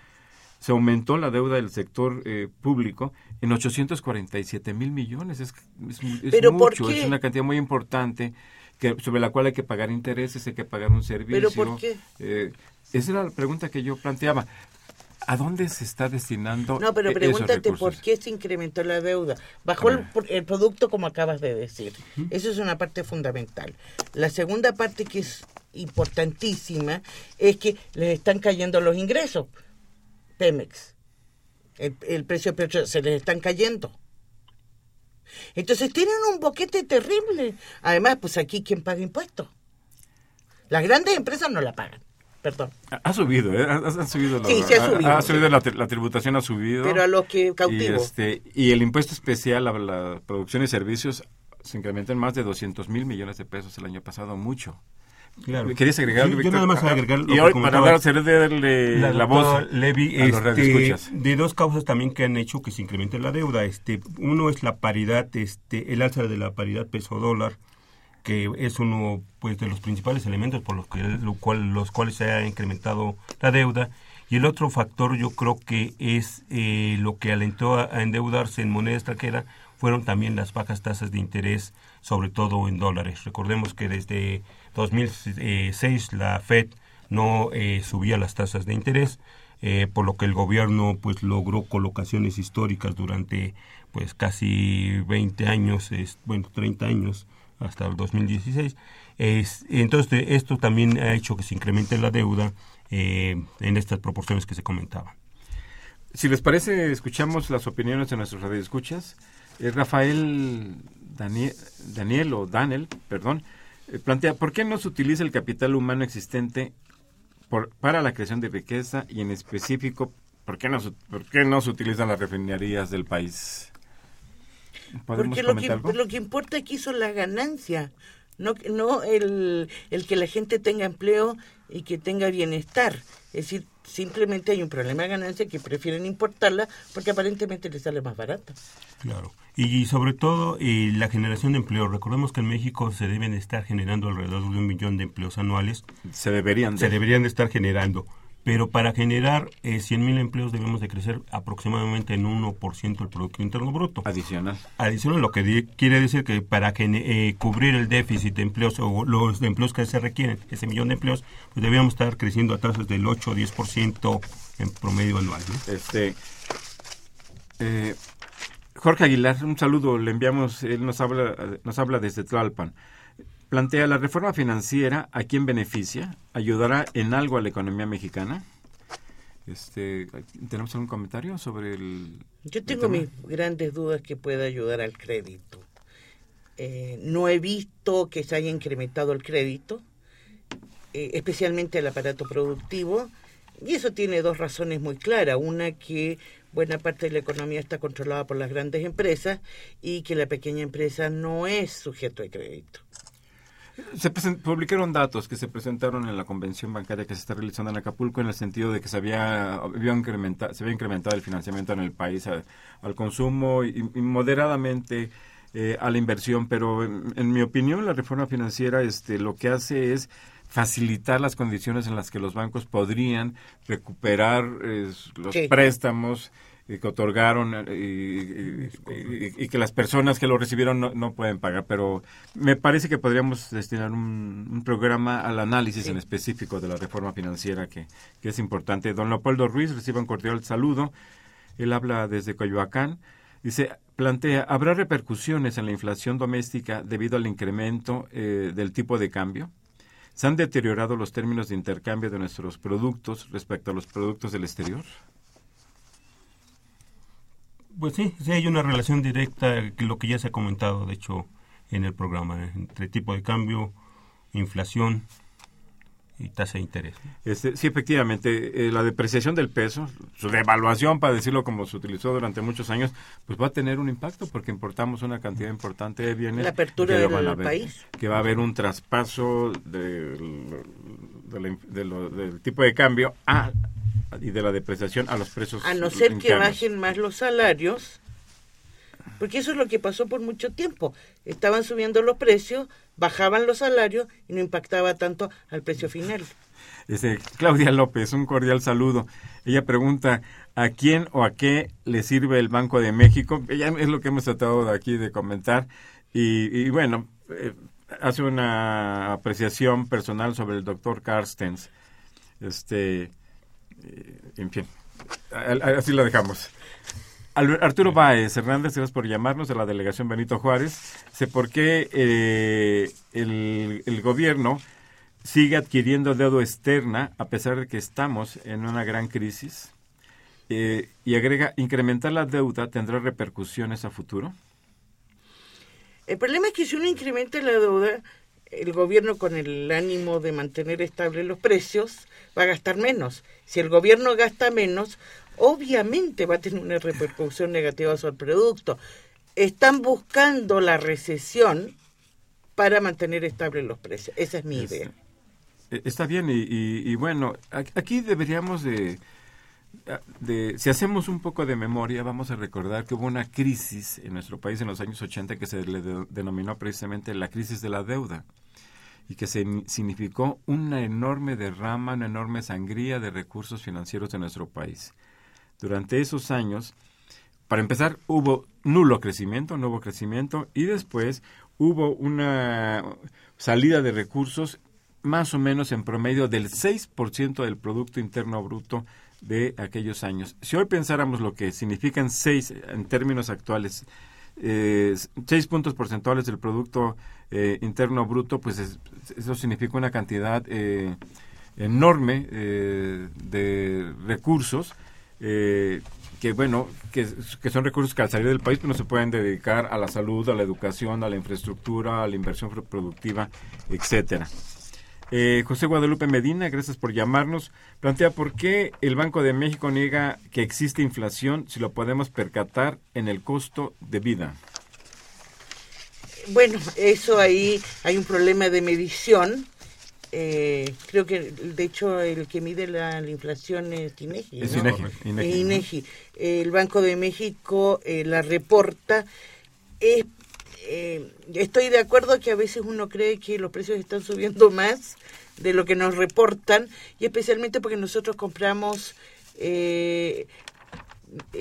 se aumentó la deuda del sector eh, público en 847 mil millones. Es, es, es ¿Pero por mucho, qué? es una cantidad muy importante que, sobre la cual hay que pagar intereses, hay que pagar un servicio. ¿Pero por qué? Eh, esa era la pregunta que yo planteaba. ¿A dónde se está destinando? No, pero e- esos pregúntate por qué se incrementó la deuda. Bajó el, producto como acabas de decir. Eso es una parte fundamental. La segunda parte que es importantísima es que les están cayendo los ingresos. Pemex. El, el precio del petróleo se les están cayendo. Entonces tienen un boquete terrible. Además, pues aquí, ¿quién paga impuestos? Las grandes empresas no la pagan. Perdón. Ha- Ha subido, ¿eh? Ha, ha subido, la, Sí, sí ha subido, ha sí. subido la, tri- la tributación ha subido. Pero a los que y, cautivos. este, y el impuesto especial a la producción y servicios se incrementó en más de 200 mil millones de pesos el año pasado, mucho. Claro. ¿Querías agregar Sí, yo nada más agregar lo Y que hoy, para comentaba dar, cederle la, voz doctora Levi, a los este, radioescuchas. de dos causas también que han hecho que se incremente la deuda. Este, uno es la paridad, este, el alza de la paridad peso-dólar, que es uno pues de los principales elementos por los que los cuales se ha incrementado la deuda. Y el otro factor yo creo que es eh, lo que alentó a, endeudarse en moneda extranjera fueron también las bajas tasas de interés, sobre todo en dólares. Recordemos que desde 2006 la Fed no eh, subía las tasas de interés, eh, por lo que el gobierno pues logró colocaciones históricas durante pues casi 20 años, bueno, 30 años hasta el 2016. Es, entonces esto también ha hecho que se incremente la deuda eh, en estas proporciones que se comentaban. Si les parece, escuchamos las opiniones de nuestros radioescuchas. Eh, Rafael Daniel, Daniel o Daniel, perdón, eh, plantea, ¿por qué no se utiliza el capital humano existente por- para la creación de riqueza y en específico, ¿por qué no, por qué no se utilizan las refinerías del país? ¿Podemos Porque lo que, lo que importa aquí son las ganancias, no, no el, el que la gente tenga empleo y que tenga bienestar. Es decir, simplemente hay un problema de ganancia que prefieren importarla porque aparentemente les sale más barata. Claro. Y, sobre todo eh, la generación de empleo. Recordemos que en México se deben estar generando alrededor de un millón de empleos anuales. Se deberían de. Se deberían de estar generando. Pero para generar eh, 100.000 empleos debemos de crecer aproximadamente en 1% el Producto Interno Bruto. Adicional. Adicional, lo que di- quiere decir que para que, eh, cubrir el déficit de empleos o los empleos que se requieren, ese millón de empleos, pues deberíamos estar creciendo a tasas del 8 o 10% en promedio anual. ¿no? Este, eh, Jorge Aguilar, un saludo, le enviamos, él nos habla, nos habla desde Tlalpan. Plantea la reforma financiera, ¿a quién beneficia? ¿Ayudará en algo a la economía mexicana? Este, ¿Tenemos algún comentario sobre el... Yo tengo mis grandes dudas que pueda ayudar al crédito. Eh, no he visto que se haya incrementado el crédito, eh, especialmente el aparato productivo, y eso tiene dos razones muy claras. Una, que buena parte de la economía está controlada por las grandes empresas y que la pequeña empresa no es sujeto de crédito. Se publicaron datos que se presentaron en la convención bancaria que se está realizando en Acapulco en el sentido de que se había, había incrementado, se había incrementado el financiamiento en el país a- al consumo y, y moderadamente eh, a la inversión, pero en, en mi opinión la reforma financiera este, lo que hace es facilitar las condiciones en las que los bancos podrían recuperar eh, los Sí. préstamos que otorgaron eh, y, y- y- y que las personas que lo recibieron no, no pueden pagar, pero me parece que podríamos destinar un, un programa al análisis Sí. en específico de la reforma financiera que, que es importante. Don Leopoldo Ruiz reciba un cordial saludo. Él habla desde Coyoacán. Dice, plantea, ¿habrá repercusiones en la inflación doméstica debido al incremento eh, del tipo de cambio? ¿Se han deteriorado los términos de intercambio de nuestros productos respecto a los productos del exterior? Pues sí, sí hay una relación directa, lo que ya se ha comentado, de hecho, en el programa, ¿eh? entre tipo de cambio, inflación y tasa de interés. Este, sí, efectivamente, eh, la depreciación del peso, su devaluación, para decirlo como se utilizó durante muchos años, pues va a tener un impacto porque importamos una cantidad importante de bienes. La apertura del ver, país. Que va a haber un traspaso de la inf- de lo- del tipo de cambio a, y de la depreciación a los precios. A no ser que bajen más los salarios, porque eso es lo que pasó por mucho tiempo. Estaban subiendo los precios, bajaban los salarios y no impactaba tanto al precio final. Este, Claudia López, un cordial saludo. Ella pregunta, ¿a quién o a qué le sirve el Banco de México? Ella es lo que hemos tratado de aquí de comentar. Y, y bueno, eh, hace una apreciación personal sobre el doctor Carstens. Este, en fin, Así lo dejamos. Arturo Báez Hernández, gracias por llamarnos de la delegación Benito Juárez. Sé por qué eh, el, el, gobierno sigue adquiriendo deuda externa a pesar de que estamos en una gran crisis. Eh, y agrega, incrementar la deuda tendrá repercusiones a futuro. El problema es que si uno incrementa la deuda, el gobierno con el ánimo de mantener estables los precios va a gastar menos. Si el gobierno gasta menos, obviamente va a tener una repercusión negativa sobre el producto. Están buscando la recesión para mantener estables los precios. Esa es mi idea. E, está bien y, bueno, aquí deberíamos de, si hacemos un poco de memoria, vamos a recordar que hubo una crisis en nuestro país en los años 80 que se le denominó precisamente la crisis de la deuda y que se, significó una enorme derrama, una enorme sangría de recursos financieros de nuestro país. Durante esos años, para empezar, hubo nulo crecimiento, nuevo crecimiento, y después hubo una salida de recursos más o menos en promedio del 6% del Producto Interno Bruto de aquellos años. Si hoy pensáramos lo que significan seis en términos actuales, eh, seis puntos porcentuales del Producto eh, Interno Bruto, pues eso significa una cantidad eh, enorme eh, de recursos eh, que bueno, que, que, son recursos que al salir del país pues, no se pueden dedicar a la salud, a la educación, a la infraestructura, a la inversión productiva, etcétera. Eh, José Guadalupe Medina, gracias por llamarnos. Plantea por qué el Banco de México niega que existe inflación si lo podemos percatar en el costo de vida. Bueno, eso ahí hay un problema de medición eh, creo que de hecho el que mide la, inflación es INEGI. Es INEGI. El Banco de México eh, la reporta. Eh, estoy de acuerdo que a veces uno cree que los precios están subiendo *laughs* más de lo que nos reportan y especialmente porque nosotros compramos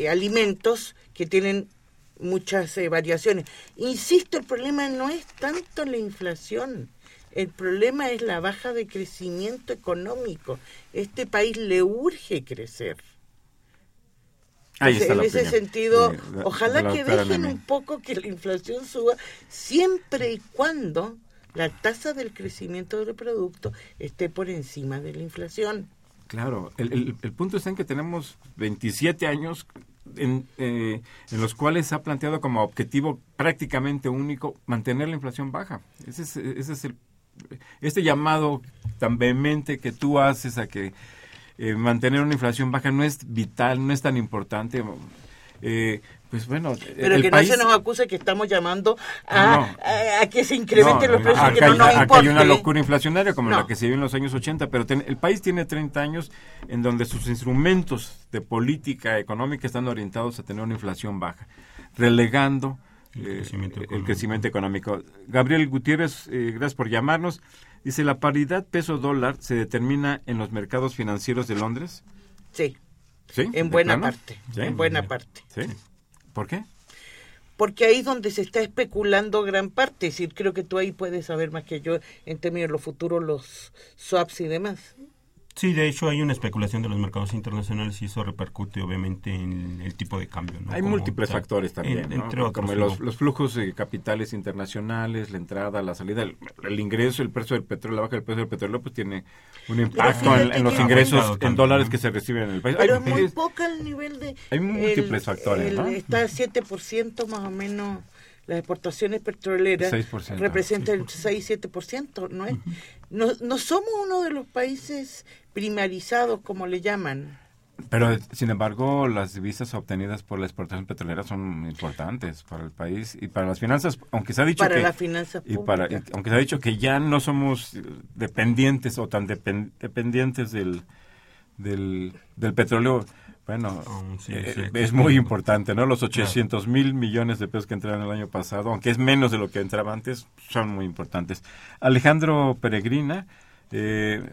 alimentos que tienen muchas variaciones. Insisto, el problema no es tanto la inflación el problema es la baja de crecimiento económico. Este país le urge crecer. En ese sentido, ojalá que dejen un poco que la inflación suba, siempre y cuando la tasa del crecimiento del producto esté por encima de la inflación. Claro, el, punto está en que tenemos 27 años en, eh, en, los cuales se ha planteado como objetivo prácticamente único mantener la inflación baja. Ese es, ese es el este llamado tan vehemente que tú haces a que eh, mantener una inflación baja no es vital, no es tan importante. Eh, pues bueno, pero que no se nos acuse que estamos llamando a, a, que se incrementen los precios, que no nos importe. hay una locura inflacionaria como la que se vio en los años 80, pero el país tiene 30 años en donde sus instrumentos de política económica están orientados a tener una inflación baja, relegando el, crecimiento económico. Gabriel Gutiérrez, eh, gracias por llamarnos. Dice, ¿la paridad peso-dólar se determina en los mercados financieros de Londres? Sí. ¿Sí? En buena parte. En buena parte. ¿Sí? ¿Por qué? Porque ahí es donde se está especulando gran parte. Es decir, creo que tú ahí puedes saber más que yo en términos de los futuros, los swaps y demás. Sí, de hecho hay una especulación de los mercados internacionales y eso repercute obviamente en el tipo de cambio. Hay múltiples factores también, entre otros, como los, flujos de capitales internacionales, la entrada, la salida, el, ingreso, el precio del petróleo, la baja del precio del petróleo, pues tiene un impacto en, los ingresos en dólares que se reciben en el país. Pero hay, muy poca el nivel de... Hay múltiples factores, ¿no? Está 7% más o menos las exportaciones petroleras representan el 6-7%, ¿no es? No, no somos uno de los países primarizados, como le llaman. Pero, sin embargo, las divisas obtenidas por la exportación petrolera son importantes para el país y para las finanzas, aunque se ha dicho para que... las finanzas y para, aunque se ha dicho que ya no somos dependientes o tan dependientes del, del, del petróleo, bueno, eh, es muy importante, ¿no? Los 800 mil millones de pesos que entraron el año pasado, aunque es menos de lo que entraba antes, son muy importantes. Alejandro Peregrina, eh,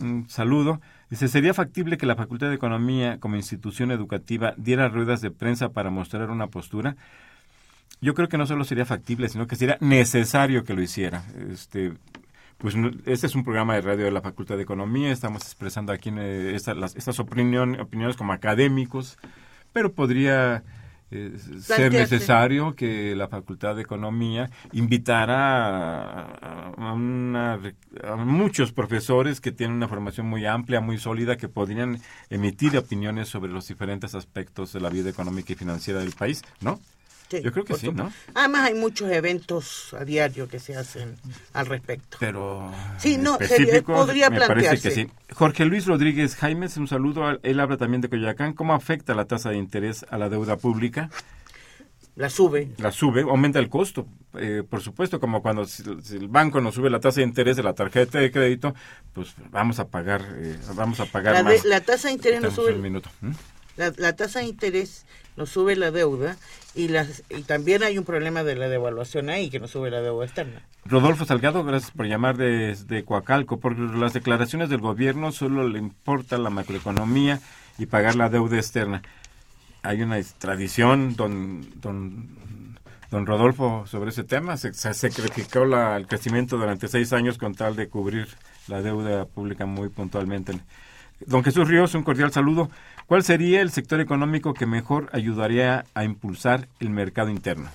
un saludo. Dice, ¿sería factible que la Facultad de Economía como institución educativa diera ruedas de prensa para mostrar una postura? Yo creo que no solo sería factible, sino que sería necesario que lo hiciera. Este, pues este es un programa de radio de la Facultad de Economía, estamos expresando aquí eh, estas opiniones como académicos, pero podría eh, ser necesario que la Facultad de Economía invitara a, muchos profesores que tienen una formación muy amplia, muy sólida, que podrían emitir opiniones sobre los diferentes aspectos de la vida económica y financiera del país, ¿no? Yo creo que sí, ¿no? Además hay muchos eventos a diario que se hacen al respecto. Pero sí, no, podría me parece que sí. Jorge Luis Rodríguez Jaimes, un saludo. Él habla también de Coyoacán. ¿Cómo afecta la tasa de interés a la deuda pública? La sube. La sube, aumenta el costo. Eh, por supuesto, como cuando si, el banco nos sube la tasa de interés de la tarjeta de crédito, pues vamos a pagar, eh, vamos a pagar la más. la tasa de interés no sube. La, la, tasa de interés nos sube la deuda y, las, y también hay un problema de la devaluación ahí, que nos sube la deuda externa. Rodolfo Salgado, gracias por llamar desde Coacalco, porque las declaraciones del gobierno solo le importa la macroeconomía y pagar la deuda externa. Hay una tradición, don, don, don Rodolfo, sobre ese tema. Se, se sacrificó la, el crecimiento durante seis años con tal de cubrir la deuda pública muy puntualmente. Don Jesús Ríos, un cordial saludo. ¿Cuál sería el sector económico que mejor ayudaría a impulsar el mercado interno?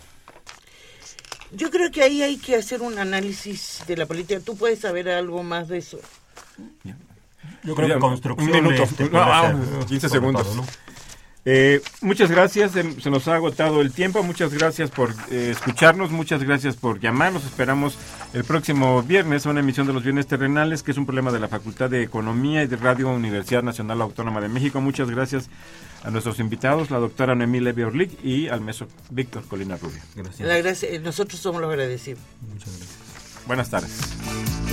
Yo creo que ahí hay que hacer un análisis de la política. ¿Tú puedes saber algo más de eso? Yo creo que construcción... Un minuto, 15 *laughs* segundos. ¿no? Eh, muchas gracias, se nos ha agotado el tiempo, muchas gracias por eh, escucharnos, muchas gracias por llamarnos, esperamos el próximo viernes a una emisión de los bienes terrenales, que es un problema de la Facultad de Economía y de Radio Universidad Nacional Autónoma de México. Muchas gracias a nuestros invitados, la doctora Noemí Levy Orlic y al meso Víctor Colina Rubio. Gracias. nosotros somos los agradecidos. Muchas gracias. Buenas tardes.